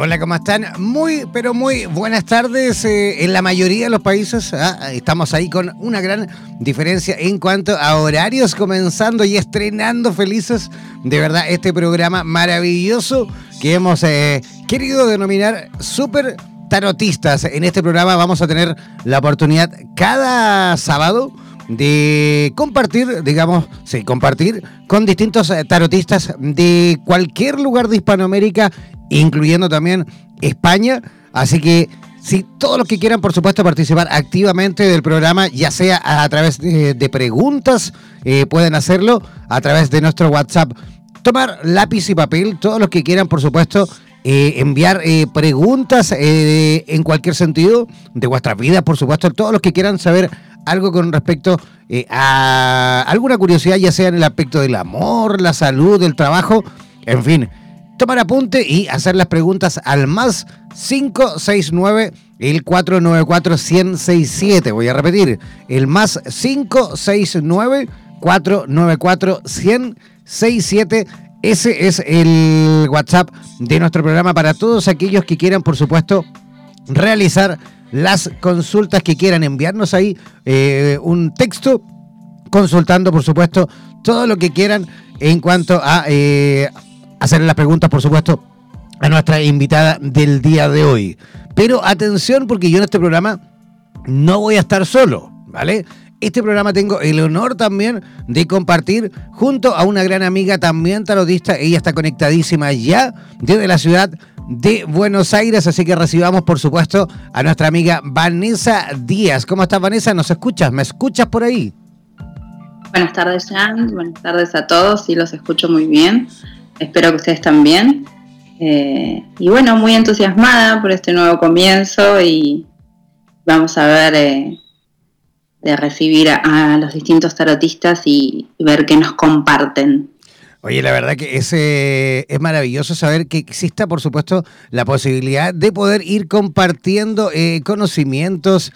Hola, ¿cómo están? Muy, pero muy buenas tardes. Eh, en la mayoría de los países ah, estamos ahí con una gran diferencia en cuanto a horarios, comenzando y estrenando felices de verdad este programa maravilloso que hemos eh, querido denominar Super Tarotistas. En este programa vamos a tener la oportunidad cada sábado de compartir, digamos, sí, compartir con distintos eh, tarotistas de cualquier lugar de Hispanoamérica incluyendo también España. Así que si todos los que quieran, por supuesto, participar activamente del programa, ya sea a, través de, preguntas, eh, pueden hacerlo a través de nuestro WhatsApp. Tomar lápiz y papel, todos los que quieran, por supuesto, eh, enviar preguntas en cualquier sentido de vuestra vida, por supuesto, todos los que quieran saber algo con respecto a alguna curiosidad, ya sea en el aspecto del amor, la salud, el trabajo, en fin tomar apunte y hacer las preguntas al más 569 el 494 1067. Voy a repetir, el más 569 494 1067. Ese es el WhatsApp de nuestro programa para todos aquellos que quieran, por supuesto, realizar las consultas que quieran enviarnos ahí eh, un texto consultando, por supuesto, todo lo que quieran en cuanto a eh, hacerle las preguntas, por supuesto, a nuestra invitada del día de hoy. Pero atención, porque yo en este programa no voy a estar solo, ¿vale? Este programa tengo el honor también de compartir junto a una gran amiga también tarotista. Ella está conectadísima ya desde la ciudad de Buenos Aires, así que recibamos por supuesto a nuestra amiga Vanessa Díaz. ¿Cómo estás Vanessa? ¿Nos escuchas? ¿Me escuchas por ahí? Buenas tardes Jan, buenas tardes a todos, sí los escucho muy bien. Espero que ustedes también. Eh, y bueno, muy entusiasmada por este nuevo comienzo y vamos a ver eh, de recibir a, los distintos tarotistas y, ver qué nos comparten. Oye, la verdad que es, es maravilloso saber que exista, por supuesto, la posibilidad de poder ir compartiendo eh, conocimientos,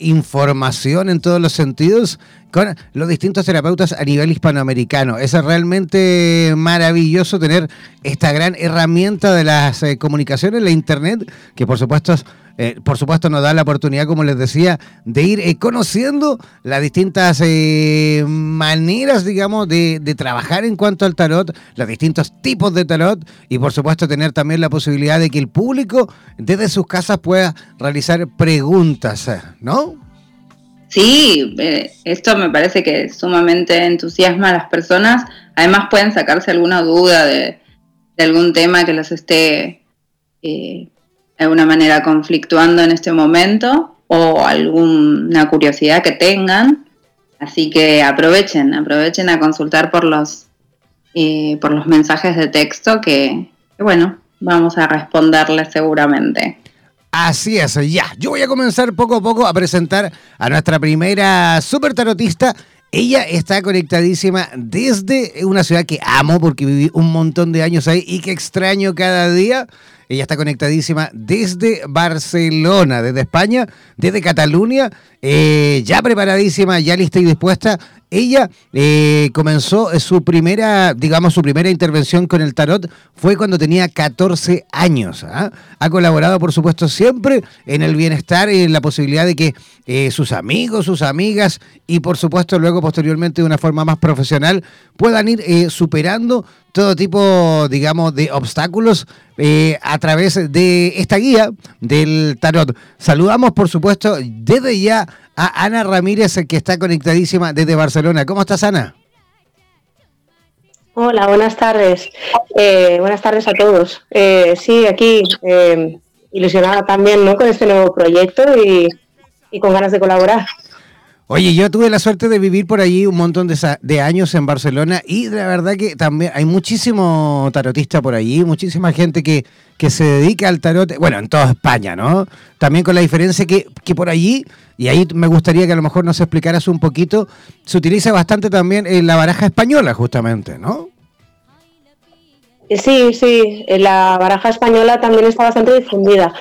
información en todos los sentidos con los distintos terapeutas a nivel hispanoamericano. Es realmente maravilloso tener esta gran herramienta de las eh, comunicaciones, la Internet, que por supuesto eh, por supuesto nos da la oportunidad, como les decía, de ir eh, conociendo las distintas maneras, digamos, de, trabajar en cuanto al tarot, los distintos tipos de tarot y por supuesto tener también la posibilidad de que el público desde sus casas pueda realizar preguntas, ¿no? Sí, eh, esto me parece que sumamente entusiasma a las personas. Además pueden sacarse alguna duda de, algún tema que los esté eh, de alguna manera conflictuando en este momento o alguna curiosidad que tengan. Así que aprovechen, aprovechen a consultar por los, eh, por los mensajes de texto que, que, bueno, vamos a responderles seguramente. Así es, ya. Yo voy a comenzar poco a poco a presentar a nuestra primera super tarotista. Ella está conectadísima desde una ciudad que amo porque viví un montón de años ahí y que extraño cada día. Ella está conectadísima desde Barcelona, desde España, desde Cataluña, eh, ya preparadísima, ya lista y dispuesta. Ella eh, comenzó su primera, digamos, su primera intervención con el tarot fue cuando tenía 14 años. ¿ah? Ha colaborado, por supuesto, siempre en el bienestar y en la posibilidad de que eh, sus amigos, sus amigas y, por supuesto, luego posteriormente de una forma más profesional puedan ir eh, superando todo tipo, digamos, de obstáculos a través de esta guía del tarot. Saludamos, por supuesto, desde ya a Ana Ramírez, que está conectadísima desde Barcelona. ¿Cómo estás, Ana? Hola, buenas tardes. Eh, buenas tardes a todos. Eh, sí, aquí eh, ilusionada también ¿no? con este nuevo proyecto y, y con ganas de colaborar. Oye, yo tuve la suerte de vivir por allí un montón de, años en Barcelona y la verdad que también hay muchísimo tarotista por allí, muchísima gente que, que se dedica al tarot, bueno, en toda España, ¿no? También con la diferencia que, que por allí, y ahí me gustaría que a lo mejor nos explicaras un poquito, se utiliza bastante también en la baraja española, justamente, ¿no? Sí, sí, la baraja española también está bastante difundida.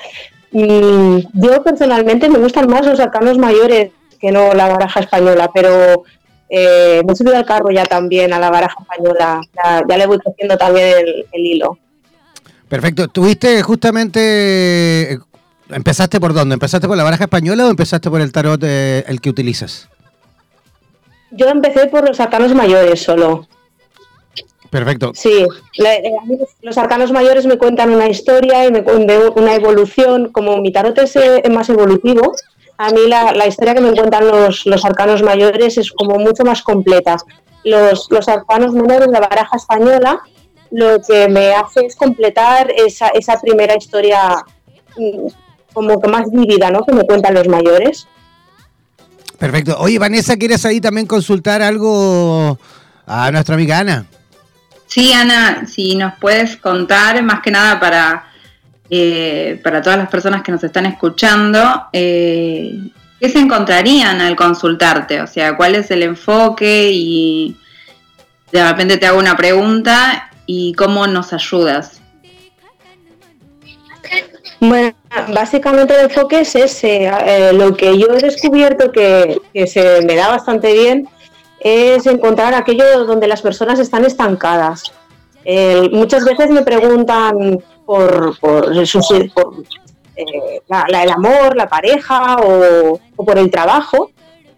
Mm, yo personalmente me gustan más los arcanos mayores que no la baraja española, pero eh, me he subido al carro ya también a la baraja española, ya, le voy cogiendo también el, hilo. Perfecto, ¿tuviste justamente, empezaste por dónde? ¿Empezaste por la baraja española o empezaste por el tarot eh, el que utilizas? Yo empecé por los arcanos mayores solo. Perfecto. Sí, eh, los arcanos mayores me cuentan una historia y me cuentan una evolución, como mi tarot es más evolutivo, a mí la, historia que me cuentan los, los, arcanos mayores es como mucho más completa. Los, los arcanos menores de la baraja española lo que me hace es completar esa, esa primera historia mm, como que más vívida, ¿no? Que me cuentan los mayores. Perfecto. Oye, Vanessa, ¿quieres ahí también consultar algo a nuestra amiga Ana? Sí, Ana, si nos puedes contar, más que nada para eh, para todas las personas que nos están escuchando, eh, ¿qué se encontrarían al consultarte? O sea, ¿cuál es el enfoque? Y de repente te hago una pregunta y cómo nos ayudas. Bueno, básicamente el enfoque es ese. Eh, lo que yo he descubierto que, se me da bastante bien es encontrar aquello donde las personas están estancadas. muchas veces me preguntan, por, por, eh, el amor, la pareja o, por el trabajo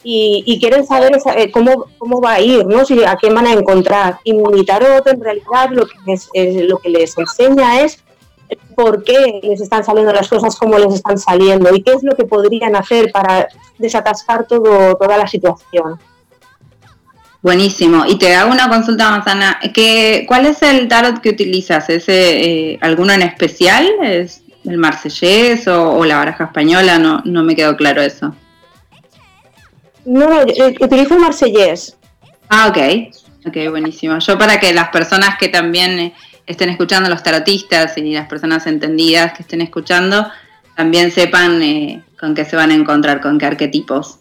y, quieren saber eh, cómo, cómo va a ir, ¿no? Si, a quién van a encontrar. Y mi tarot en realidad lo que, les, lo que les enseña es por qué les están saliendo las cosas como les están saliendo y qué es lo que podrían hacer para desatascar todo, toda la situación. Buenísimo. Y te hago una consulta más, Ana. ¿Cuál es el tarot que utilizas? ¿Es eh, alguno en especial? ¿Es el marsellés o, la baraja española? No, no me quedó claro eso. No, no, utilizo el marsellés. Ah, ok. Ok, buenísimo. Yo para que las personas que también eh, estén escuchando, los tarotistas y las personas entendidas que estén escuchando, también sepan eh, con qué se van a encontrar, con qué arquetipos.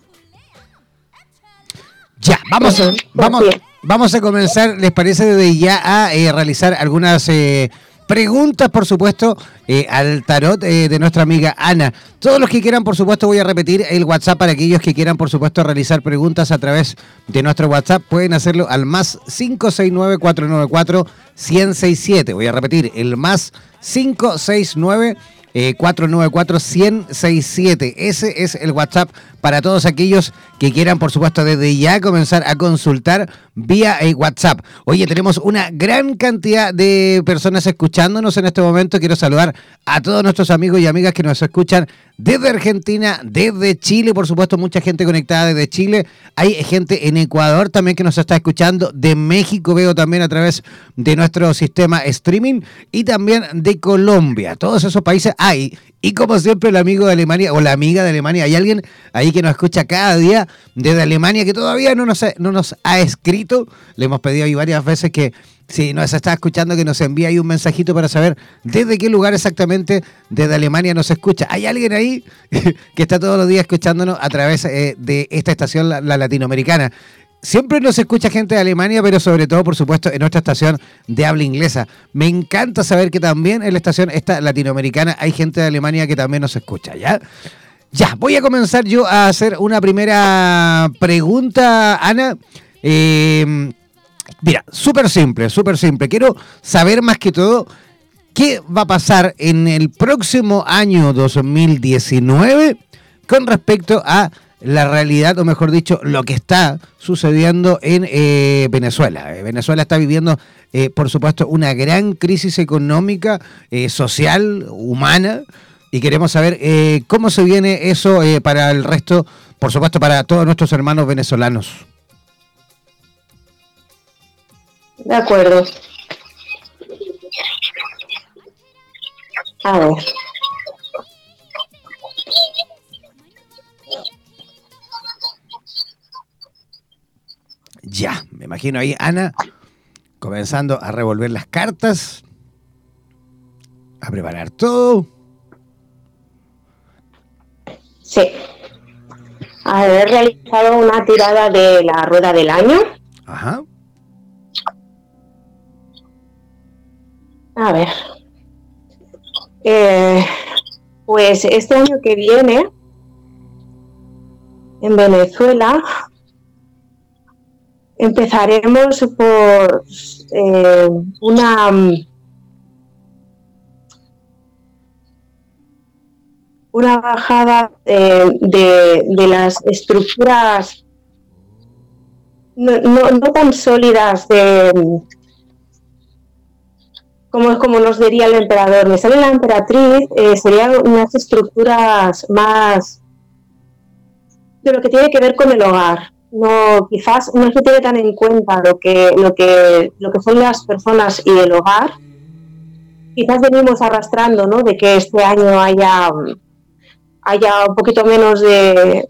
Ya, vamos, a, vamos, vamos a comenzar, ¿les parece desde ya a eh, realizar algunas eh, preguntas, por supuesto, eh, al tarot de nuestra amiga Ana? Todos los que quieran, por supuesto, voy a repetir el WhatsApp para aquellos que quieran, por supuesto, realizar preguntas a través de nuestro WhatsApp. Pueden hacerlo al más 569-494-1067. Voy a repetir, el más 569 494-1067. Ese es el WhatsApp para todos aquellos que quieran, por supuesto, desde ya comenzar a consultar vía eh, WhatsApp. Oye, tenemos una gran cantidad de personas escuchándonos en este momento. Quiero saludar a todos nuestros amigos y amigas que nos escuchan desde Argentina, desde Chile, por supuesto, mucha gente conectada desde Chile. Hay gente en Ecuador también que nos está escuchando, de México veo también a través de nuestro sistema streaming y también de Colombia. Todos esos países hay. Y como siempre, el amigo de Alemania o la amiga de Alemania, hay alguien ahí que nos escucha cada día desde Alemania que todavía no nos, no nos ha escrito. Le hemos pedido ahí varias veces que si nos está escuchando, que nos envíe ahí un mensajito para saber desde qué lugar exactamente desde Alemania nos escucha. ¿Hay alguien ahí que está todos los días escuchándonos a través eh, de esta estación, la latinoamericana? Siempre nos escucha gente de Alemania, pero sobre todo, por supuesto, en nuestra estación de habla inglesa. Me encanta saber que también en la estación esta latinoamericana hay gente de Alemania que también nos escucha, ¿ya? Ya, voy a comenzar yo a hacer una primera pregunta, Ana. Eh, mira, súper simple, súper simple. Quiero saber más que todo qué va a pasar en el próximo año 2019 con respecto a la realidad, o mejor dicho, lo que está sucediendo en eh, Venezuela. Eh, Venezuela está viviendo, eh, por supuesto, una gran crisis económica, social, humana, y queremos saber cómo se viene eso para el resto, por supuesto, para todos nuestros hermanos venezolanos. De acuerdo. A ver. Ya, me imagino ahí Ana comenzando a revolver las cartas, a preparar todo. Sí. Haber realizado una tirada de la rueda del año. Ajá. A ver. Eh, pues este año que viene, en Venezuela, empezaremos por eh, una una bajada eh, de, las estructuras no, no, tan sólidas de como, como nos diría el emperador, me sale la emperatriz, eh, serían unas estructuras más de lo que tiene que ver con el hogar, no quizás no se tiene tan en cuenta lo que lo que lo que son las personas y el hogar. Quizás venimos arrastrando no de que este año haya haya un poquito menos de,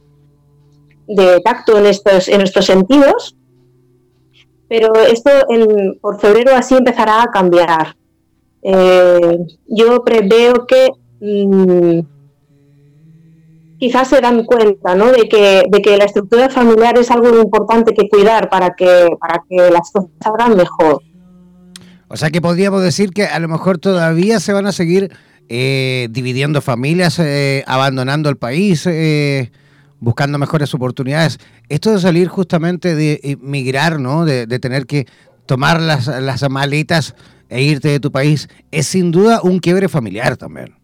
de tacto en estos en estos sentidos. Pero esto en, por febrero así empezará a cambiar. Eh, yo preveo que mm, quizás se dan cuenta ¿no? de, que, de que la estructura familiar es algo importante que cuidar para que, para que las cosas salgan mejor. O sea que podríamos decir que a lo mejor todavía se van a seguir eh, dividiendo familias, eh, abandonando el país, eh, buscando mejores oportunidades. Esto de salir justamente de migrar, ¿no? de, de tener que tomar las, las maletas e irte de tu país, es sin duda un quiebre familiar también.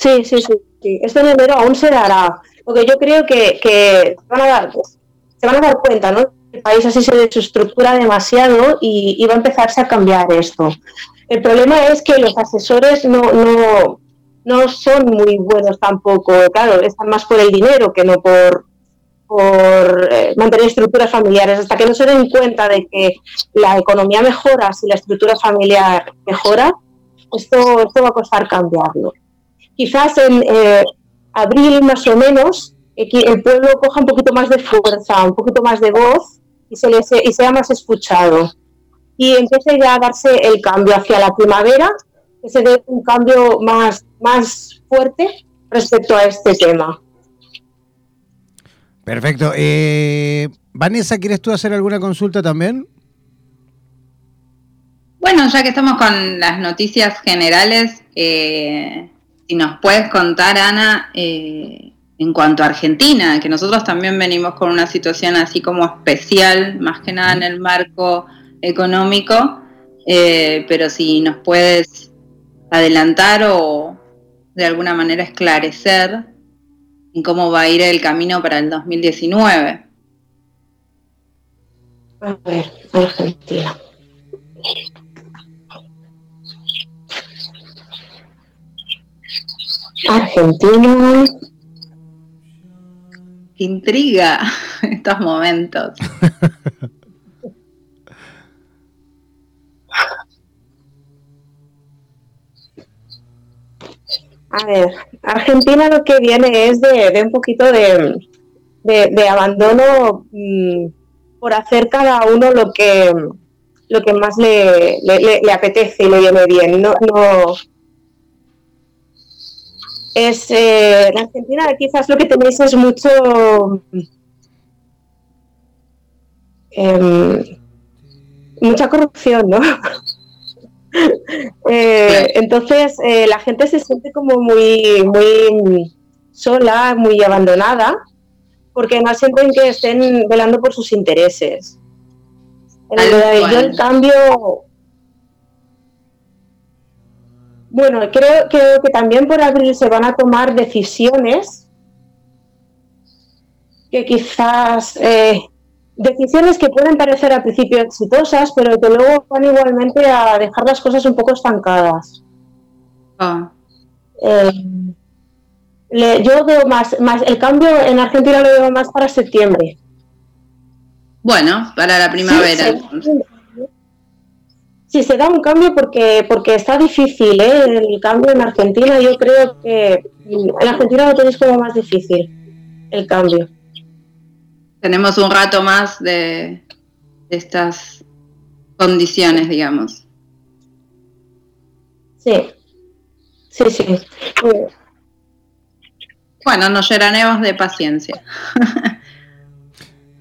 Sí, sí, sí, Esto en enero aún se dará, porque yo creo que, se, van a dar, se van a dar cuenta, ¿no? El país así se desestructura demasiado y, va a empezarse a cambiar esto. El problema es que los asesores no, no, no son muy buenos tampoco. Claro, están más por el dinero que no por, por eh, mantener estructuras familiares. Hasta que no se den cuenta de que la economía mejora si la estructura familiar mejora, esto, esto va a costar cambiarlo quizás en eh, abril más o menos el pueblo coja un poquito más de fuerza, un poquito más de voz y, se y sea más escuchado. Y empiece ya a darse el cambio hacia la primavera, que se dé un cambio más, más fuerte respecto a este tema. Perfecto. Eh, Vanessa, ¿quieres tú hacer alguna consulta también? Bueno, ya que estamos con las noticias generales, eh, si nos puedes contar, Ana, eh, en cuanto a Argentina, que nosotros también venimos con una situación así como especial, más que nada en el marco económico, eh, pero si nos puedes adelantar o de alguna manera esclarecer en cómo va a ir el camino para el 2019. A ver, Argentina. Argentina. intriga estos momentos. A ver, Argentina lo que viene es de, un poquito de, de, abandono mm, por hacer cada uno lo que lo que más le, le, apetece y le viene bien. No, no, es eh, la Argentina quizás lo que tenéis es mucho em, mucha corrupción, ¿no? Eh, entonces eh, la gente se siente como muy muy sola, muy abandonada porque no sienten que estén velando por sus intereses. yo el cambio bueno, creo, que también por abril se van a tomar decisiones que quizás eh, decisiones que pueden parecer al principio exitosas, pero que luego van igualmente a dejar las cosas un poco estancadas. Ah. Eh, yo veo más, más, el cambio en Argentina lo veo más para septiembre. Bueno, para la primavera. Sí, se da un cambio porque, porque está difícil, ¿eh? El cambio en Argentina, yo creo que en Argentina lo tenéis como más difícil, el cambio. Tenemos un rato más de, estas condiciones, digamos. Sí, sí, sí. Bueno, nos llenaremos de paciencia.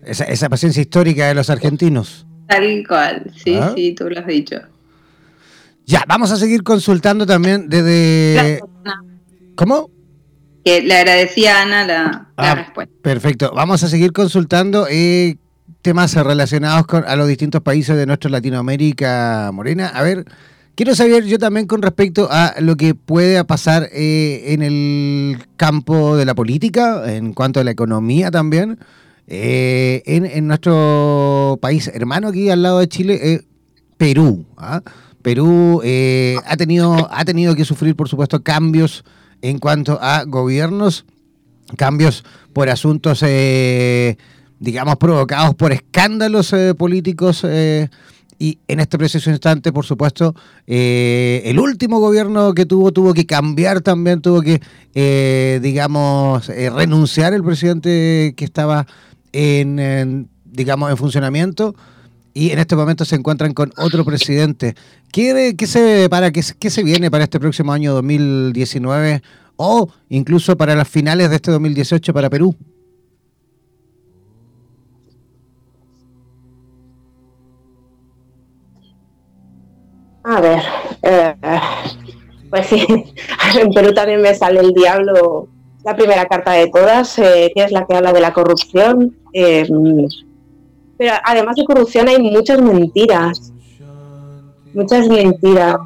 esa, esa paciencia histórica de los argentinos. Tal cual, sí, ¿Ah? sí, tú lo has dicho. Ya, vamos a seguir consultando también desde... ¿Cómo? Que le agradecía a Ana la, ah, respuesta. Perfecto, vamos a seguir consultando eh, temas relacionados con a los distintos países de nuestra Latinoamérica Morena. A ver, quiero saber yo también con respecto a lo que puede pasar eh, en el campo de la política, en cuanto a la economía también. Eh, en, nuestro país hermano aquí al lado de Chile, eh, Perú. ¿ah? Perú eh, ha, tenido, ha tenido que sufrir, por supuesto, cambios en cuanto a gobiernos, cambios por asuntos, digamos, provocados por escándalos políticos. y en este preciso instante, por supuesto, el último gobierno que tuvo tuvo que cambiar también, tuvo que, digamos, renunciar el presidente que estaba en, digamos, en funcionamiento y en este momento se encuentran con otro presidente. ¿Qué, qué se, para, qué, qué, se viene para este próximo año 2019 o incluso para las finales de este 2018 para Perú? A ver, eh, pues sí, en Perú también me sale el diablo la primera carta de todas, eh, que es la que habla de la corrupción. Eh, pero además de corrupción hay muchas mentiras. Muchas mentiras.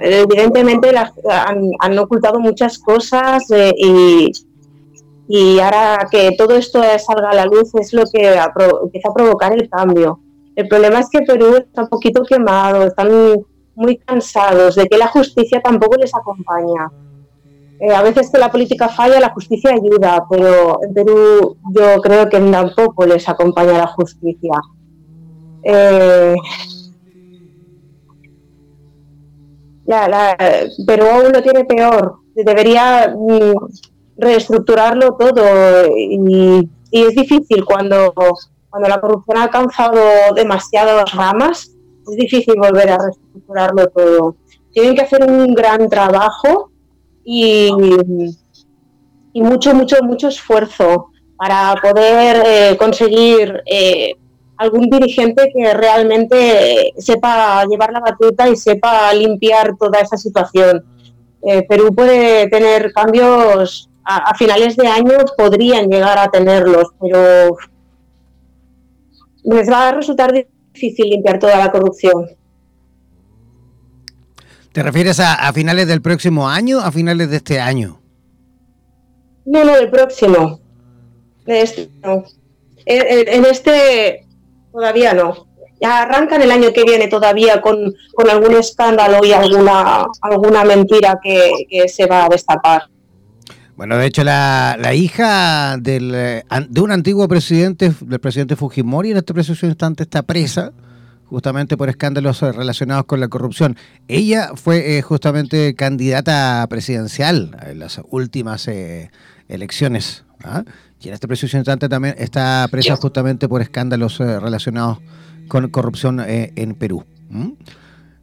Evidentemente han, ocultado muchas cosas eh, y, y ahora que todo esto salga a la luz es lo que empieza a provocar el cambio. El problema es que Perú está un poquito quemado, están muy cansados de que la justicia tampoco les acompaña. Eh, a veces que la política falla, la justicia ayuda, pero en Perú yo creo que tampoco les acompaña la justicia. Eh, Perú aún lo tiene peor. Debería mm, reestructurarlo todo y, es difícil cuando, cuando la corrupción ha alcanzado demasiadas ramas, es difícil volver a reestructurarlo todo. Tienen que hacer un gran trabajo y, mucho, mucho, mucho esfuerzo para poder eh, conseguir eh, algún dirigente que realmente sepa llevar la batuta y sepa limpiar toda esa situación. Eh, Perú puede tener cambios a, finales de año, podrían llegar a tenerlos, pero les va a resultar difícil limpiar toda la corrupción. ¿Te refieres a, finales del próximo año a finales de este año? No, no, del próximo. De este, no. En, este todavía no. Ya arrancan el año que viene todavía con, algún escándalo y alguna, alguna mentira que, se va a destapar. Bueno, de hecho, la, hija del, eh, de un antiguo presidente, del presidente Fujimori, en este preciso instante está presa justamente por escándalos relacionados con la corrupción. Ella fue eh, justamente candidata presidencial en las últimas eh, elecciones. ¿ah? Y en este preciso instante también está presa justamente por escándalos eh, relacionados con corrupción en Perú.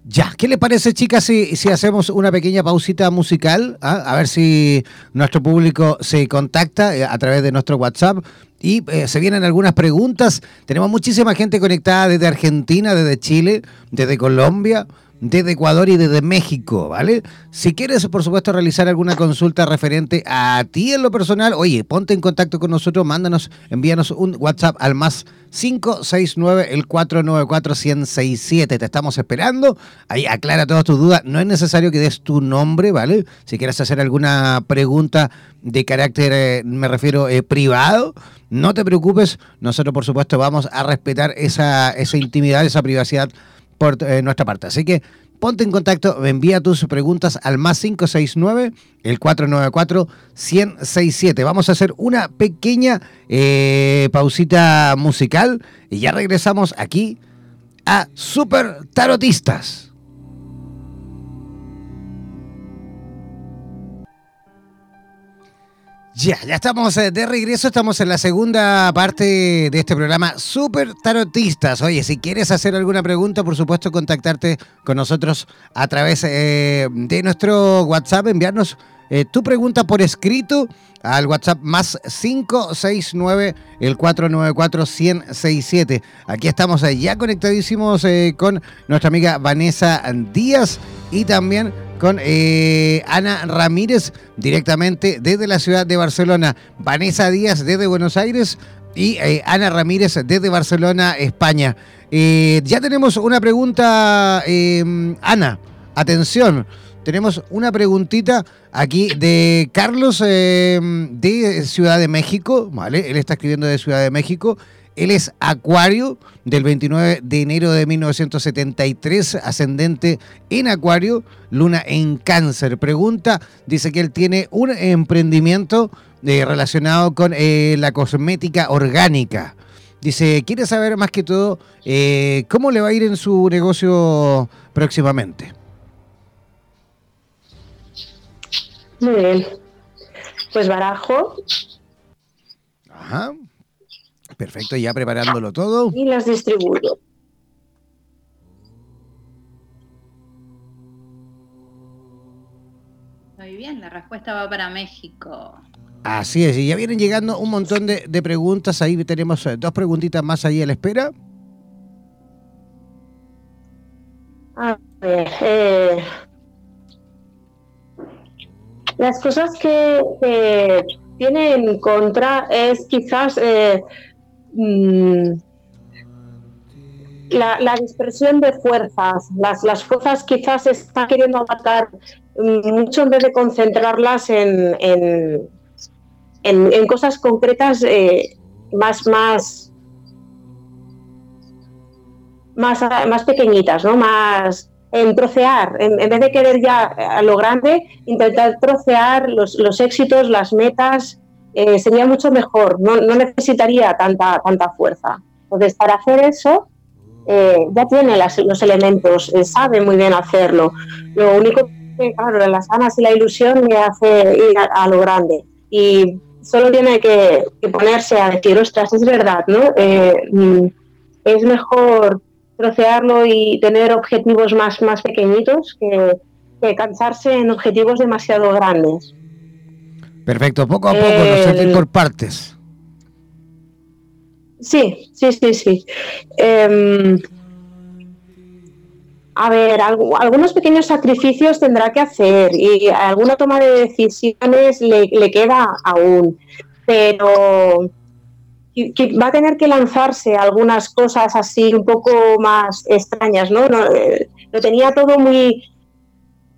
Ya, ¿qué le parece, chicas, si, si hacemos una pequeña pausita musical? ¿Ah? A ver si nuestro público se contacta a través de nuestro WhatsApp y eh, se vienen algunas preguntas. Tenemos muchísima gente conectada desde Argentina, desde Chile, desde Colombia, desde Ecuador y desde México, ¿vale? Si quieres, por supuesto, realizar alguna consulta referente a ti en lo personal, oye, ponte en contacto con nosotros, mándanos, envíanos un WhatsApp al más 569 el 494 1067. Te estamos esperando. Ahí aclara todas tus dudas. No es necesario que des tu nombre, ¿vale? Si quieres hacer alguna pregunta de carácter, eh, me refiero, eh, privado, no te preocupes. Nosotros, por supuesto, vamos a respetar esa, esa intimidad, esa privacidad por eh, nuestra parte. Así que ponte en contacto, envía tus preguntas al más 569, el 494-1067. Vamos a hacer una pequeña eh, pausita musical y ya regresamos aquí a Super Tarotistas. Ya, ya estamos eh, de regreso, estamos en la segunda parte de este programa Super Tarotistas. Oye, si quieres hacer alguna pregunta, por supuesto, contactarte con nosotros a través eh, de nuestro WhatsApp, enviarnos eh, tu pregunta por escrito al WhatsApp más 569 el 494 1067. Aquí estamos ya conectadísimos con nuestra amiga Vanessa Díaz y también con eh, Ana Ramírez directamente desde la ciudad de Barcelona, Vanessa Díaz desde Buenos Aires y eh, Ana Ramírez desde Barcelona, España. Eh, ya tenemos una pregunta, Ana, atención. Tenemos una preguntita aquí de Carlos de Ciudad de México, ¿vale? Él está escribiendo de Ciudad de México él es Acuario del 29 de enero de 1973, ascendente en Acuario, luna en cáncer. Pregunta, dice que él tiene un emprendimiento eh, relacionado con eh, la cosmética orgánica. Dice, quiere saber más que todo eh, cómo le va a ir en su negocio próximamente. Muy bien. Pues barajo. Ajá. Perfecto, ya preparándolo todo. Y las distribuyo. Muy bien, la respuesta va para México. Así es, y ya vienen llegando un montón de, preguntas. Ahí tenemos eh, dos preguntitas más ahí a la espera. A ver, eh, las cosas que, tienen en contra es quizás eh, Mm, la, dispersión de fuerzas. Las, las fuerzas quizás están queriendo abarcar mm, mucho en vez de concentrarlas en, en, en, cosas concretas eh, más, más, más, más pequeñitas, ¿no? Más en trocear, en, vez de querer ya a lo grande, intentar trocear los, los éxitos, las metas, eh, sería mucho mejor, no, necesitaría tanta, tanta fuerza. Entonces, para hacer eso, eh, ya tiene los elementos, eh, sabe muy bien hacerlo. Lo único que, claro, las ganas y la ilusión le hace ir a, lo grande. Y solo tiene que, ponerse a decir, ostras, es verdad, ¿no? Mm, es mejor trocearlo y tener objetivos más, más pequeñitos que, que cansarse en objetivos demasiado grandes. Perfecto, poco a poco, no sé por partes. Sí, sí, sí, sí. Em, a ver, algunos pequeños sacrificios tendrá que hacer y alguna toma de decisiones le, queda aún, pero va a tener que lanzarse algunas cosas así un poco más extrañas, ¿no? Eh, lo tenía todo muy,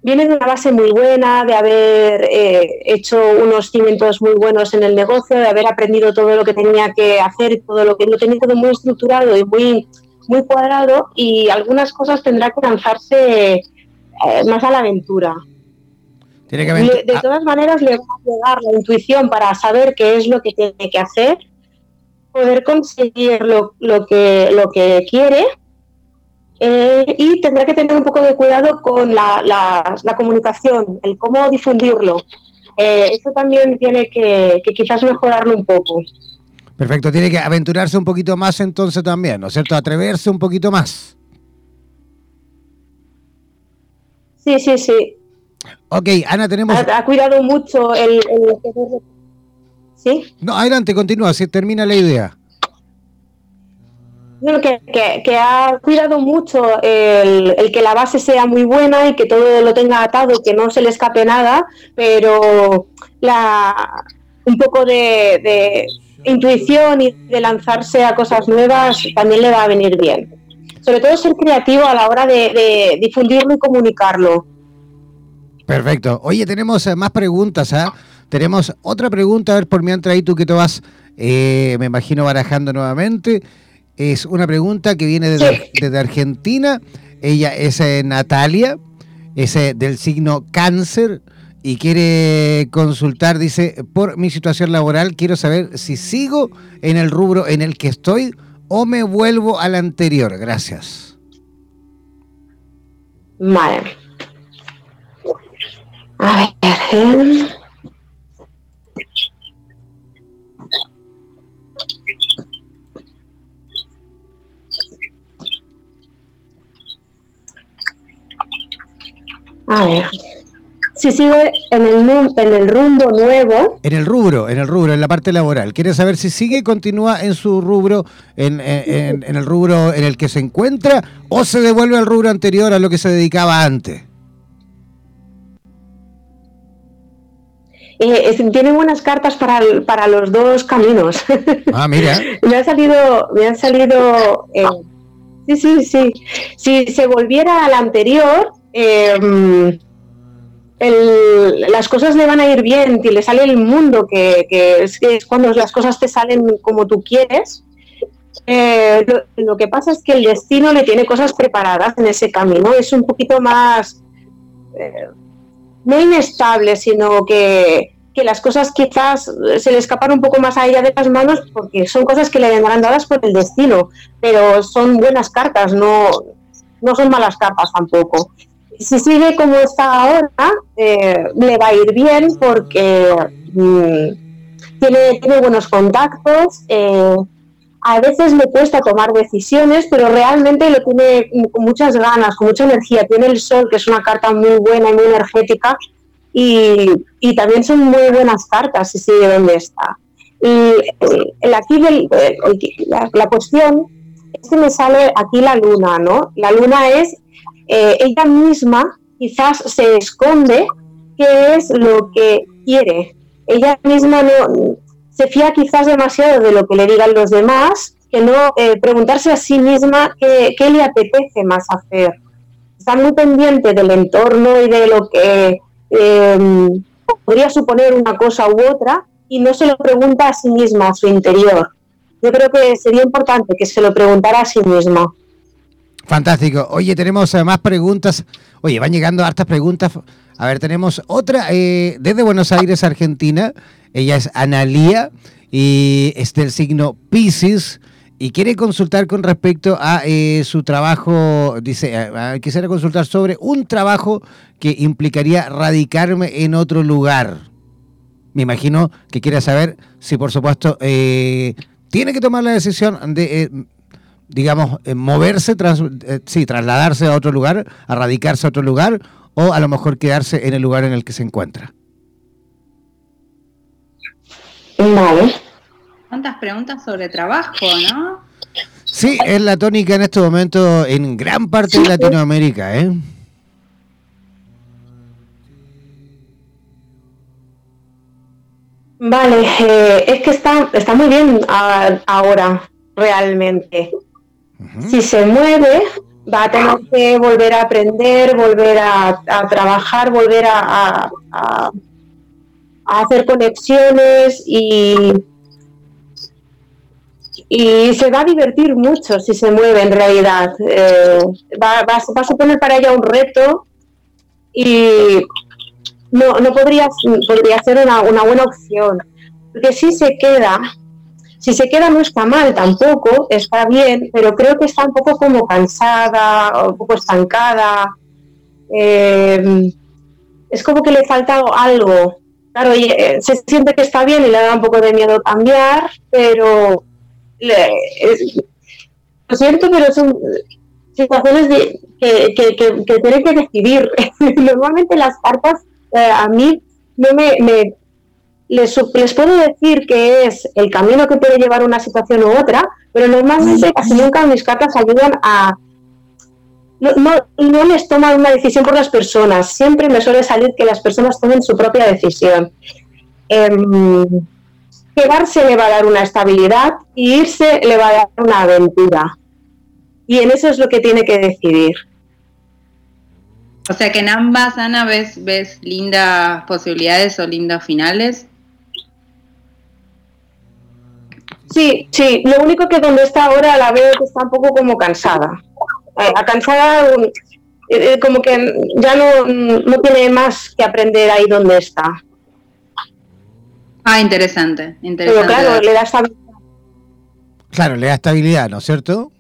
viene de una base muy buena, de haber eh, hecho unos cimientos muy buenos en el negocio, de haber aprendido todo lo que tenía que hacer, todo lo que lo tenía todo muy estructurado y muy, muy cuadrado y algunas cosas tendrá que lanzarse eh, más a la aventura. Tiene que de ah. todas maneras le va a llegar la intuición para saber qué es lo que tiene que hacer, poder conseguir lo, lo que, lo que quiere eh, y tendrá que tener un poco de cuidado con la, la, comunicación, el cómo difundirlo. Eh, eso también tiene que, quizás mejorarlo un poco. Perfecto, tiene que aventurarse un poquito más entonces también, ¿no es cierto? Atreverse un poquito más. Sí, sí, sí. Ok, Ana, tenemos... Ha, cuidado mucho el, ¿Sí? No, adelante, continúa, si termina la idea. Que, ha cuidado mucho el, que la base sea muy buena y que todo lo tenga atado, que no se le escape nada, pero la, un poco de, intuición y de lanzarse a cosas nuevas también le va a venir bien. Sobre todo ser creativo a la hora de, difundirlo y comunicarlo. Perfecto. Oye, tenemos eh, más preguntas, ¿ah? Tenemos otra pregunta, a ver por mientras ahí tú que te vas, eh, me imagino, barajando nuevamente. Es una pregunta que viene desde, Argentina. Ella es eh, Natalia, es del signo cáncer y quiere consultar, dice, por mi situación laboral, quiero saber si sigo en el rubro en el que estoy o me vuelvo al anterior. Gracias. Vale. A ver. A ver si sigue en el, en el rumbo nuevo. En el rubro, en el rubro, en la parte laboral. Quiere saber si sigue y continúa en su rubro, en, el rubro en el que se encuentra, o se devuelve al rubro anterior a lo que se dedicaba antes. Eh, tiene buenas cartas para, para los dos caminos. Ah, mira. me ha salido, me ha salido. Eh, sí, sí, sí. Si se volviera al anterior, eh, las cosas le van a ir bien, y le sale el mundo, que, es, cuando las cosas te salen como tú quieres. Eh, lo, que pasa es que el destino le tiene cosas preparadas en ese camino, es un poquito más, eh, no inestable, sino que, las cosas quizás se le escapan un poco más a ella de las manos porque son cosas que le vendrán dadas por el destino, pero son buenas cartas, no, no son malas cartas tampoco si sigue como está ahora, eh, le va a ir bien porque mm, tiene, tiene, buenos contactos. Eh, a veces le cuesta tomar decisiones, pero realmente lo tiene con muchas ganas, con mucha energía. Tiene el sol, que es una carta muy buena y muy energética, y, y también son muy buenas cartas si sigue donde está. Y eh, aquí la, la cuestión es que me sale aquí la luna, ¿no? La luna es eh, ella misma quizás se esconde qué es lo que quiere. Ella misma no se fía quizás demasiado de lo que le digan los demás, que no eh, preguntarse a sí misma qué, le apetece más hacer. Está muy pendiente del entorno y de lo que em, podría suponer una cosa u otra y no se lo pregunta a sí misma, a su interior. Yo creo que sería importante que se lo preguntara a sí misma. Fantástico. Oye, tenemos eh, más preguntas. Oye, van llegando hartas preguntas. A ver, tenemos otra eh, desde Buenos Aires, Argentina. Ella es Analía y es del signo Pisces y quiere consultar con respecto a eh, su trabajo, dice, quisiera consultar sobre un trabajo que implicaría radicarme en otro lugar. Me imagino que quiere saber si, por supuesto, tiene que tomar la decisión de digamos, eh, moverse, eh, sí, trasladarse a otro lugar, a radicarse a otro lugar, o a lo mejor quedarse en el lugar en el que se encuentra. Vale. ¿Cuántas preguntas sobre trabajo, no? Sí, es la tónica en este momento en gran parte de Latinoamérica, ¿eh? Vale, eh, es que está, está muy bien ahora, realmente. Si se mueve, va a tener que volver a aprender, volver a, trabajar, volver a, hacer conexiones y, y se va a divertir mucho si se mueve en realidad. Eh, va, a suponer para ella un reto y no, no podría, podría ser una, una buena opción. Porque si se queda, si se queda no está mal tampoco, está bien, pero creo que está un poco como cansada, un poco estancada. Eh, es como que le falta algo. Claro, eh, se siente que está bien y le da un poco de miedo cambiar, pero lo siento, pero son situaciones que, que, que, tienen que decidir. Normalmente las cartas eh, a mí no me, les, les puedo decir que es el camino que puede llevar una situación u otra, pero normalmente casi nunca mis cartas ayudan a... No, no, les toman una decisión por las personas, siempre me suele salir que las personas tomen su propia decisión. Eh, quedarse le va a dar una estabilidad y irse le va a dar una aventura. Y en eso es lo que tiene que decidir. O sea que en ambas, Ana, ves, ves lindas posibilidades o lindos finales. Sí, sí. Lo único que donde está ahora la veo que está un poco como cansada. Eh, cansada, eh, eh, como que ya no, no tiene más que aprender ahí donde está. Ah, interesante, interesante. Pero claro, le da estabilidad. Claro, le da estabilidad, ¿no es cierto?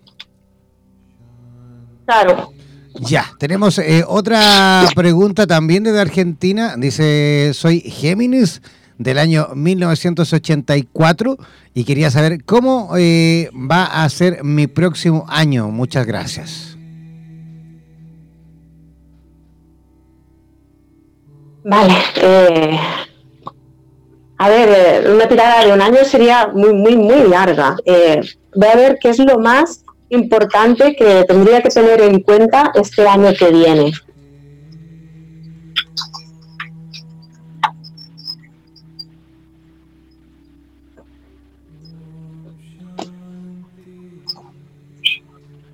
Claro. Ya, tenemos eh, otra pregunta también desde Argentina. Dice, soy Géminis del año 1984 y quería saber cómo eh, va a ser mi próximo año. Muchas gracias. Vale. Eh, a ver, una tirada de un año sería muy, muy, muy larga. voy a ver qué es lo más importante que tendría que tener en cuenta este año que viene.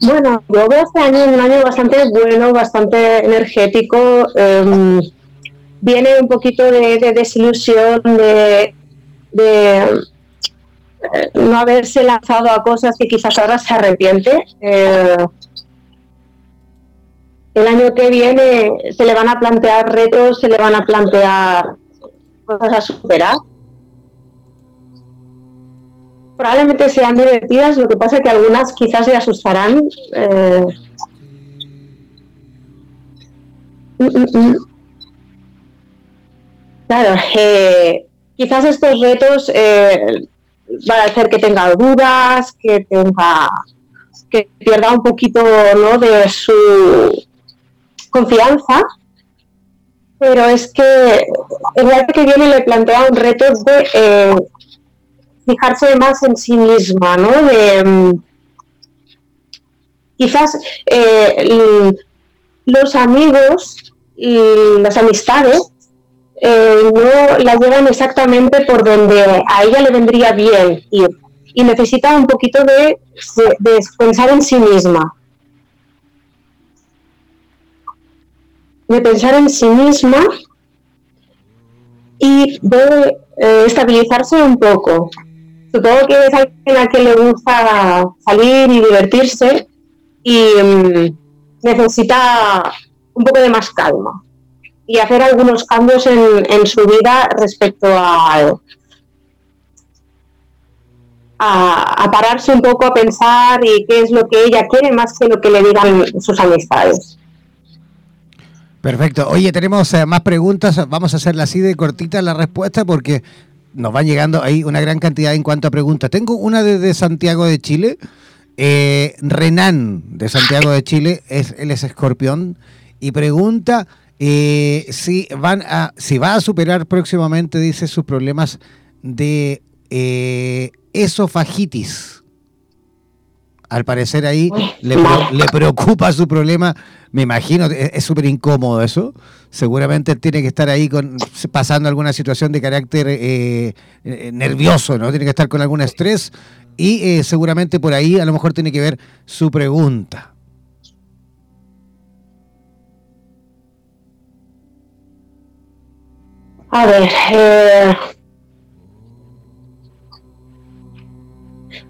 Bueno, yo veo este año un año bastante bueno, bastante energético. Em, viene un poquito de, desilusión, de, no haberse lanzado a cosas que quizás ahora se arrepiente. Eh, el año que viene se le van a plantear retos, se le van a plantear cosas a superar. Probablemente sean divertidas, lo que pasa es que algunas quizás se asustarán. Eh, mm, mm, mm. Claro, eh, quizás estos retos va a hacer que tenga dudas, que tenga que pierda un poquito ¿no? de su confianza, pero es que el año que viene le plantea un reto de eh, fijarse más en sí misma, ¿no? De, mm, quizás eh, los amigos y las amistades eh, no la llevan exactamente por donde a ella le vendría bien ir y necesita un poquito de, pensar en sí misma. De pensar en sí misma y de eh, estabilizarse un poco. Supongo que es alguien a quien le gusta salir y divertirse y mm, necesita un poco de más calma y hacer algunos cambios en, su vida respecto a, a, pararse un poco a pensar y qué es lo que ella quiere más que lo que le digan sus amistades. Perfecto. Oye, tenemos eh, más preguntas. Vamos a hacerla así de cortita la respuesta porque nos van llegando ahí una gran cantidad en cuanto a preguntas. Tengo una desde Santiago de Chile. Eh, Renan de Santiago de Chile, es, él es escorpión, y pregunta eh, si, van a, si va a superar próximamente, dice, sus problemas de eh, esofagitis. Al parecer ahí le, preocupa su problema, me imagino, es súper incómodo eso. Seguramente tiene que estar ahí con, pasando alguna situación de carácter eh, nervioso, ¿no? Tiene que estar con algún estrés y seguramente por ahí a lo mejor tiene que ver su pregunta. A ver, eh,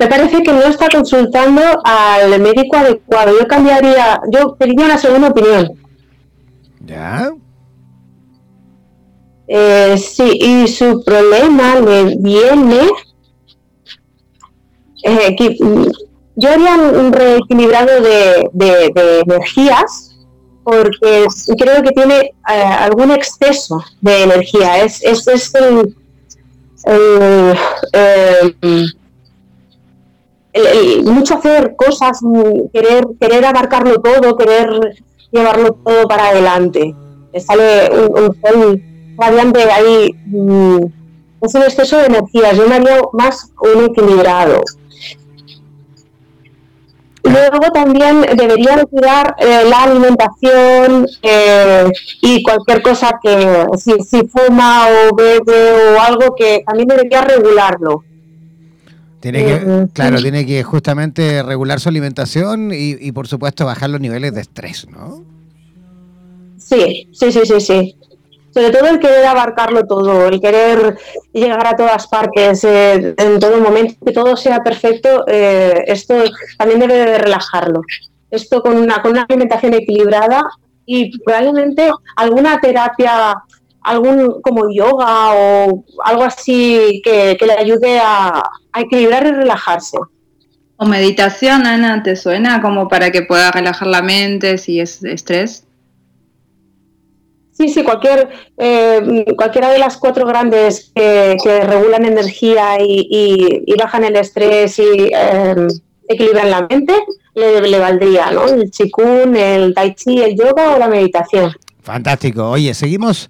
me parece que no está consultando al médico adecuado. Yo cambiaría, yo pediría una segunda opinión. ¿Ya? Eh, sí, y su problema le viene. Eh, yo haría un reequilibrado de, de energías porque creo que tiene eh, algún exceso de energía. Es, es, es el, mucho hacer cosas, querer, querer abarcarlo todo, querer llevarlo todo para adelante. Sale un, un radiante ahí mm, es un exceso de energía, yo me haría más un equilibrado. Luego también deberían cuidar eh, la alimentación eh, y cualquier cosa que, si, si, fuma o bebe o algo, que también debería regularlo. Tiene que, eh, claro, tiene que justamente regular su alimentación y, y, por supuesto bajar los niveles de estrés, ¿no? Sí, sí, sí, sí, sí sobre todo el querer abarcarlo todo, el querer llegar a todas partes eh, en todo momento, que todo sea perfecto, eh, esto también debe de relajarlo. Esto con una, con una alimentación equilibrada y probablemente alguna terapia, algún como yoga o algo así que, le ayude a, a equilibrar y relajarse. O meditación, Ana, ¿te suena como para que pueda relajar la mente si es estrés? Sí, sí, cualquier, eh, cualquiera de las cuatro grandes que, regulan energía y, bajan el estrés y em, equilibran la mente, le, valdría, ¿no? El chikun, el tai chi, el yoga o la meditación. Fantástico. Oye, seguimos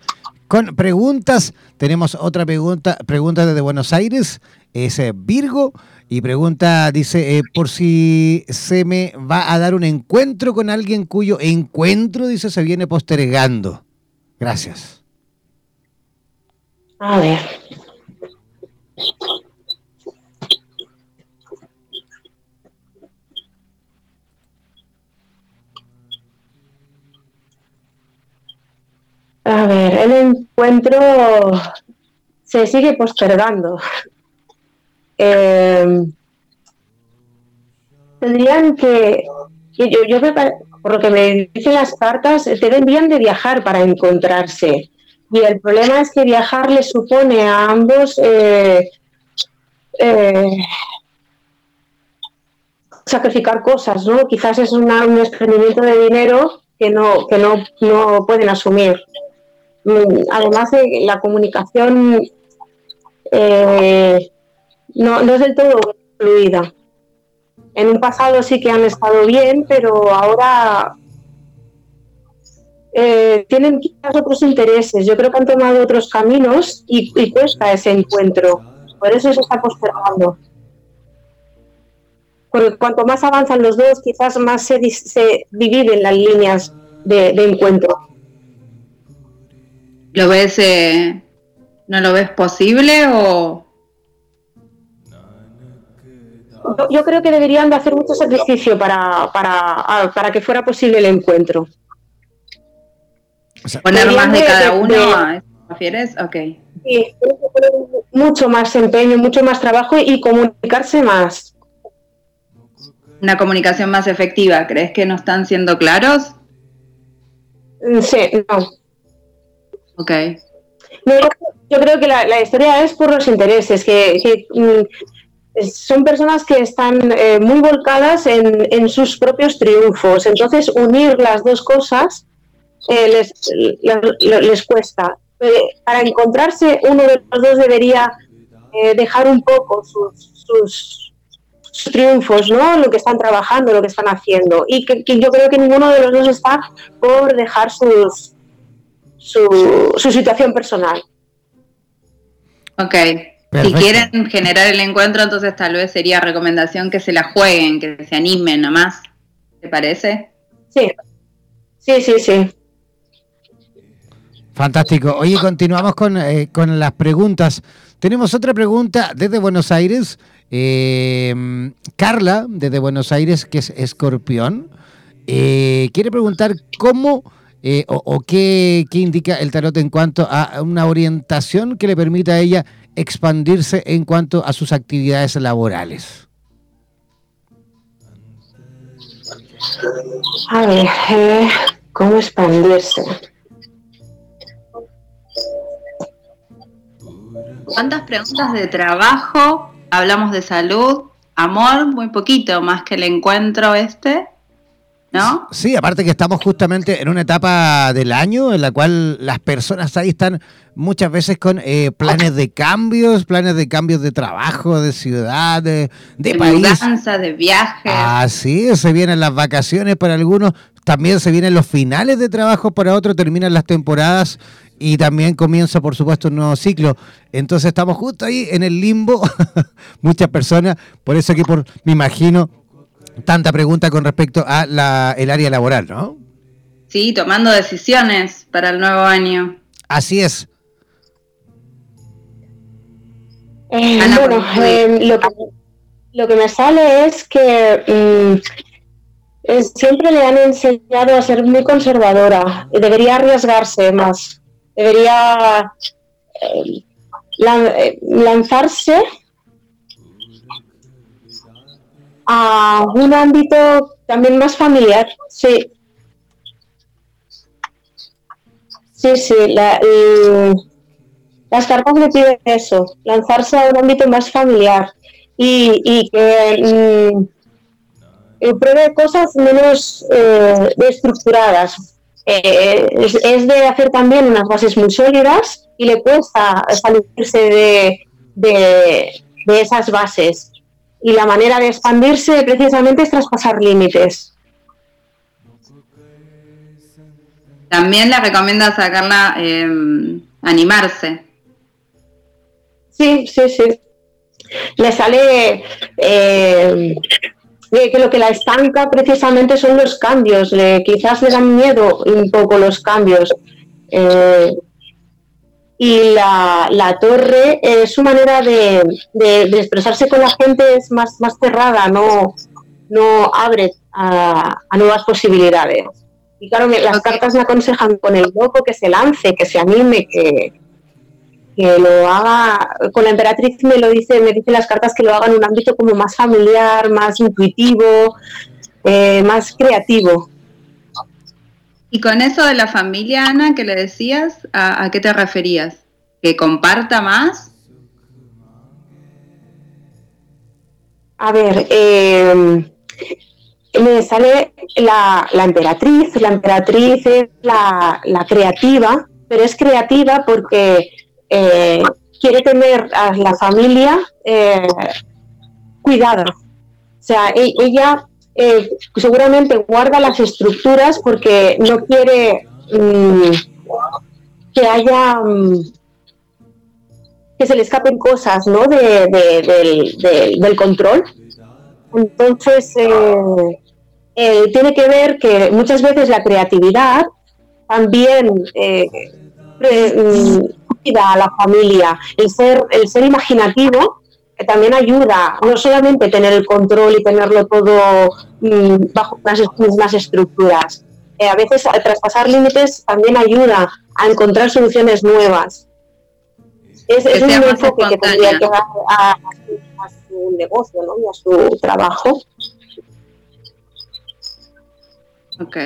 con preguntas. Tenemos otra pregunta, pregunta desde Buenos Aires. Es eh, Virgo y pregunta, dice, eh, por si se me va a dar un encuentro con alguien cuyo encuentro, dice, se viene postergando. Gracias. A ver. A ver, el encuentro se sigue postergando. Eh, tendrían que, yo, yo por lo que me dicen las cartas, deben de viajar para encontrarse. Y el problema es que viajar les supone a ambos eh, eh, sacrificar cosas, ¿no? Quizás es un desprendimiento de dinero que no, que no, no pueden asumir. Mm, además, de la comunicación eh, no, no es del todo fluida. En un pasado sí que han estado bien, pero ahora eh, tienen quizás otros intereses. Yo creo que han tomado otros caminos y, cuesta ese encuentro. Por eso se está postergando. Porque cuanto más avanzan los dos, quizás más se, dividen las líneas de, encuentro. ¿Lo ves, eh, no lo ves posible o, yo, creo que deberían de hacer mucho sacrificio para, para, que fuera posible el encuentro. Poner más de, cada uno, ¿refieres? Ok. Sí, mucho más empeño, mucho más trabajo y comunicarse más. Una comunicación más efectiva, ¿crees que no están siendo claros? Mm, sí, no. Ok. yo, creo que la, historia es por los intereses, que, mm, son personas que están eh, muy volcadas en, sus propios triunfos. Entonces, unir las dos cosas eh, les, les, cuesta. Eh, para encontrarse, uno de los dos debería dejar un poco sus, sus, triunfos, ¿no? Lo que están trabajando, lo que están haciendo. Y que, yo creo que ninguno de los dos está por dejar sus, su, su situación personal. Ok. Si quieren generar el encuentro, entonces tal vez sería recomendación que se la jueguen, que se animen nomás. ¿Te parece? Sí, sí, sí, sí. Fantástico. Oye, continuamos con, eh, con las preguntas. Tenemos otra pregunta desde Buenos Aires. Eh, Carla, desde Buenos Aires, que es escorpión, eh, quiere preguntar cómo o, o qué, qué, indica el tarot en cuanto a una orientación que le permita a ella expandirse en cuanto a sus actividades laborales? A ver, eh, ¿cómo expandirse? ¿Cuántas preguntas de trabajo? Hablamos de salud, amor, muy poquito, más que el encuentro este. ¿No? Sí, aparte que estamos justamente en una etapa del año en la cual las personas ahí están muchas veces con eh, planes de cambios, planes de cambios de trabajo, de ciudad, de, de, de de viajes. Así, se vienen las vacaciones para algunos, también se vienen los finales de trabajo para otros, terminan las temporadas y también comienza, por supuesto, un nuevo ciclo. Entonces estamos justo ahí en el limbo, muchas personas, por eso que por, me imagino, tanta pregunta con respecto a la, el área laboral, ¿no? Sí, tomando decisiones para el nuevo año. Así es. Eh, bueno, eh, lo, que, lo, que, me sale es que mm, siempre le han enseñado a ser muy conservadora y debería arriesgarse más debería eh, eh, lanzarse a un ámbito también más familiar, sí. Sí, sí, las cartas me piden eso, lanzarse a un ámbito más familiar y, que mm, pruebe cosas menos eh, estructuradas, eh, es, de hacer también unas bases muy sólidas y le cuesta salirse de, de, esas bases. Y la manera de expandirse precisamente es traspasar límites. También le recomienda sacarla, em, animarse. Sí, sí, sí. Le sale eh, que lo que la estanca precisamente son los cambios. Le, quizás le dan miedo un poco los cambios. Eh, y la, torre, eh, su manera de, expresarse con la gente es más, más cerrada, no, no abre a, nuevas posibilidades. Y claro, las cartas me aconsejan con el loco que se lance, que se anime, que, que lo haga, con la emperatriz me lo dice, me dice las cartas que lo haga en un ámbito como más familiar, más intuitivo, eh, más creativo. Y con eso de la familia, Ana, que le decías, ¿a, qué te referías? ¿Que comparta más? A ver, eh, me sale la, emperatriz, la emperatriz es la, la creativa, pero es creativa porque eh, quiere tener a la familia eh, cuidada. O sea, e-, ella eh, seguramente guarda las estructuras porque no quiere mm, que haya mm, que se le escapen cosas ¿no? del, control. Entonces, tiene que ver que muchas veces la creatividad también mm, a la familia. El ser, el ser imaginativo que también ayuda, no solamente tener el control y tenerlo todo mm, bajo unas mismas estructuras. Eh, a veces traspasar límites también ayuda a encontrar soluciones nuevas. Es, es un enfoque que tendría que dar a, su negocio ¿no? y a su trabajo. Ok.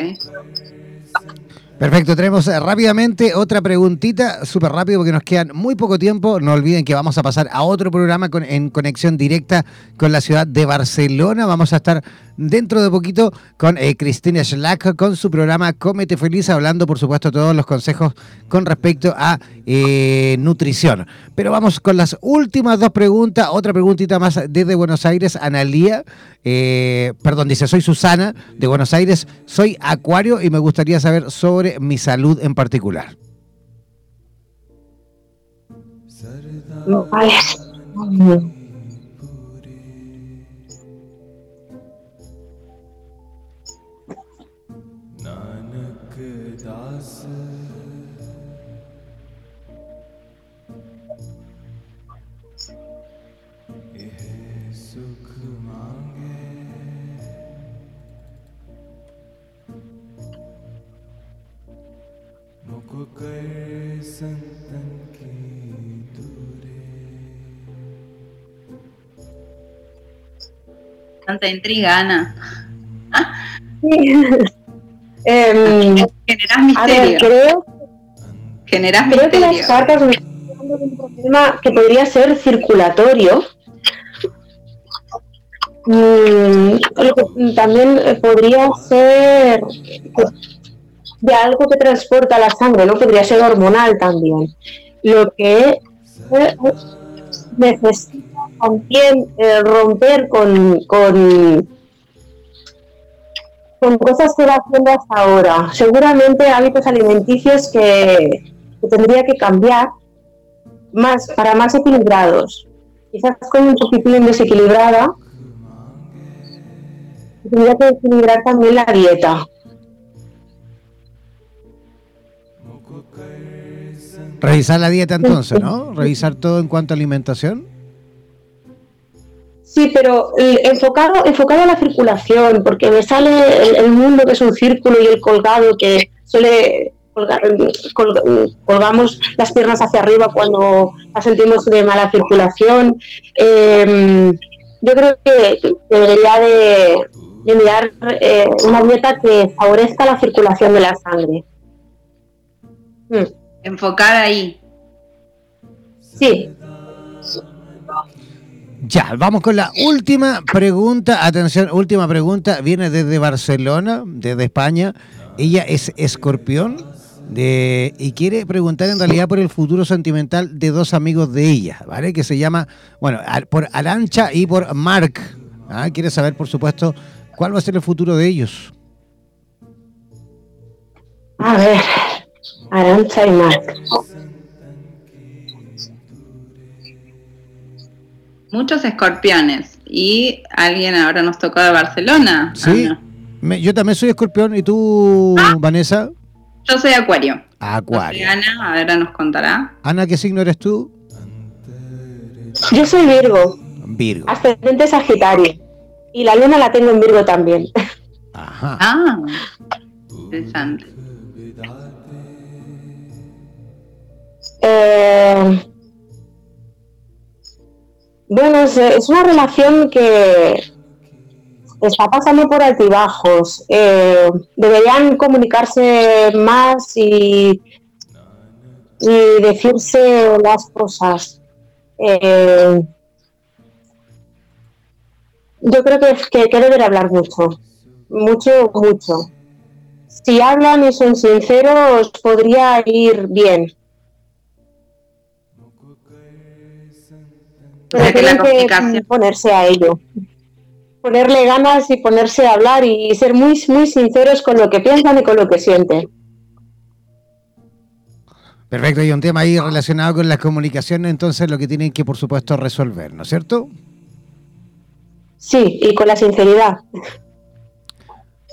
Perfecto, tenemos eh, rápidamente otra preguntita, súper rápido porque nos quedan muy poco tiempo. No olviden que vamos a pasar a otro programa en conexión directa con la ciudad de Barcelona. Vamos a estar dentro de poquito con eh, Cristina Schlack con su programa Cómete Feliz, hablando por supuesto todos los consejos con respecto a eh, nutrición. Pero vamos con las últimas dos preguntas. Otra preguntita más desde Buenos Aires, Analía. Eh, perdón, dice, soy Susana de Buenos Aires, soy Acuario y me gustaría saber sobre mi salud en particular. Tanta intriga, Ana. eh, Generas misterio. creo, Generas creo que las cartas me están un problema que podría ser circulatorio. Mm, también podría ser de algo que transporta la sangre, ¿no? Podría ser hormonal también. Lo que necesita también eh, romper con, con, con cosas que va haciendo hasta ahora. Seguramente hábitos alimenticios que, que tendría que cambiar más para más equilibrados. Quizás con un poquitín desequilibrada, tendría que equilibrar también la dieta. Revisar la dieta entonces, ¿no? Revisar todo en cuanto a alimentación. Sí, pero eh, enfocado, enfocado a la circulación, porque me sale el, mundo que es un círculo y el colgado que suele colgar, colgamos las piernas hacia arriba cuando sentimos de mala circulación. Em, yo creo que, debería de, enviar eh, una dieta que favorezca la circulación de la sangre. Hmm. Enfocar ahí. Sí, ya, vamos con la última pregunta. Atención, última pregunta. Viene desde Barcelona, desde España. Ella es escorpión y quiere preguntar en realidad por el futuro sentimental de dos amigos de ella, ¿vale? Que se llama, bueno, por Arancha y por Mark. ¿ah? Quiere saber, por supuesto, cuál va a ser el futuro de ellos. A ver, Arancha y Mark. Muchos escorpiones. Y alguien ahora nos tocó de Barcelona. Sí, yo también soy escorpión. ¿Y tú, ah. Vanessa? Yo soy acuario. Acuario. Ana, ahora nos contará. Ana, ¿qué signo eres tú? Yo soy Virgo. Virgo. Ascendente Sagitario. Y la luna la tengo en Virgo también. Ajá. Ah, interesante. Eh, bueno, es, una relación que está pasando por altibajos. Eh, deberían comunicarse más y, decirse las cosas. Eh, yo creo que, que, que deben hablar mucho, mucho, mucho. Si hablan y son sinceros, podría ir bien. Pero que ponerse a ello. Ponerle ganas y ponerse a hablar y ser muy, muy sinceros con lo que piensan y con lo que sienten. Perfecto, y un tema ahí relacionado con las comunicaciones, entonces lo que tienen que, por supuesto, resolver, ¿no es cierto? Sí, y con la sinceridad.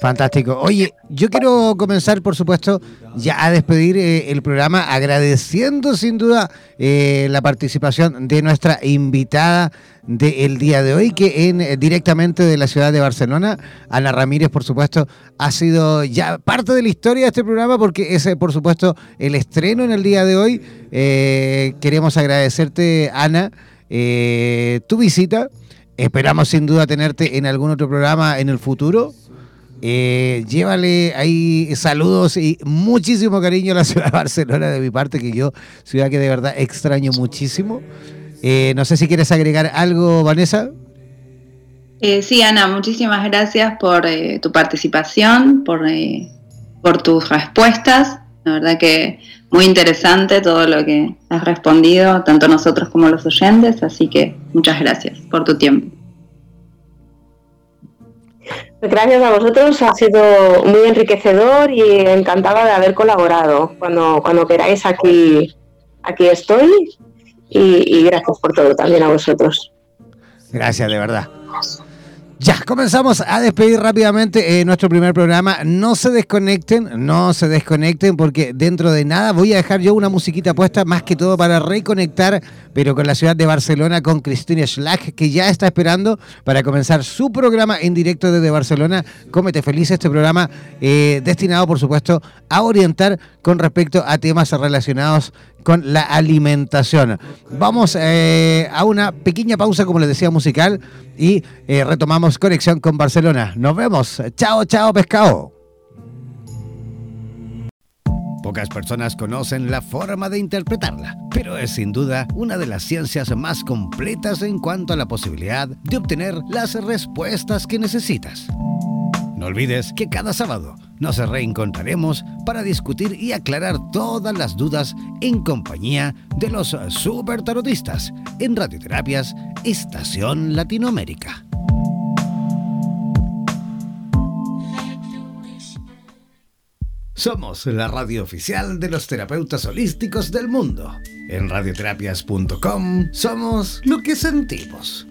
Fantástico. Oye, yo quiero comenzar, por supuesto, ya a despedir eh, el programa agradeciendo sin duda eh, la participación de nuestra invitada del día de hoy, que en, eh, directamente de la ciudad de Barcelona, Ana Ramírez, por supuesto, ha sido ya parte de la historia de este programa porque es, por supuesto, el estreno en el día de hoy. queremos agradecerte, Ana, tu visita. Esperamos sin duda tenerte en algún otro programa en el futuro. Eh, llévale ahí saludos y muchísimo cariño a la ciudad de Barcelona de mi parte, que yo, ciudad que de verdad extraño muchísimo. Eh, no sé si quieres agregar algo, Vanessa. Eh, sí, Ana, muchísimas gracias por tu participación, por, por tus respuestas. La verdad que muy interesante todo lo que has respondido, tanto nosotros como los oyentes, así que muchas gracias por tu tiempo. Gracias a vosotros, ha sido muy enriquecedor y encantada de haber colaborado. Cuando, cuando queráis aquí, aquí estoy y, y gracias por todo también a vosotros. Gracias, de verdad. Ya, comenzamos a despedir rápidamente eh, nuestro primer programa. No se desconecten, no se desconecten porque dentro de nada voy a dejar yo una musiquita puesta más que todo para reconectar, pero con la ciudad de Barcelona, con Cristina Schlag, que ya está esperando para comenzar su programa en directo desde Barcelona. Cómete feliz este programa eh, destinado, por supuesto, a orientar con respecto a temas relacionados con la alimentación. Vamos eh, a una pequeña pausa, como les decía, musical y eh, retomamos conexión con Barcelona. Nos vemos. Chao, chao, pescado. Pocas personas conocen la forma de interpretarla, pero es sin duda una de las ciencias más completas en cuanto a la posibilidad de obtener las respuestas que necesitas. No olvides que cada sábado nos reencontraremos para discutir y aclarar todas las dudas en compañía de los super tarotistas en Radioterapias Estación Latinoamérica. Somos la radio oficial de los terapeutas holísticos del mundo. En radioterapias.com somos lo que sentimos.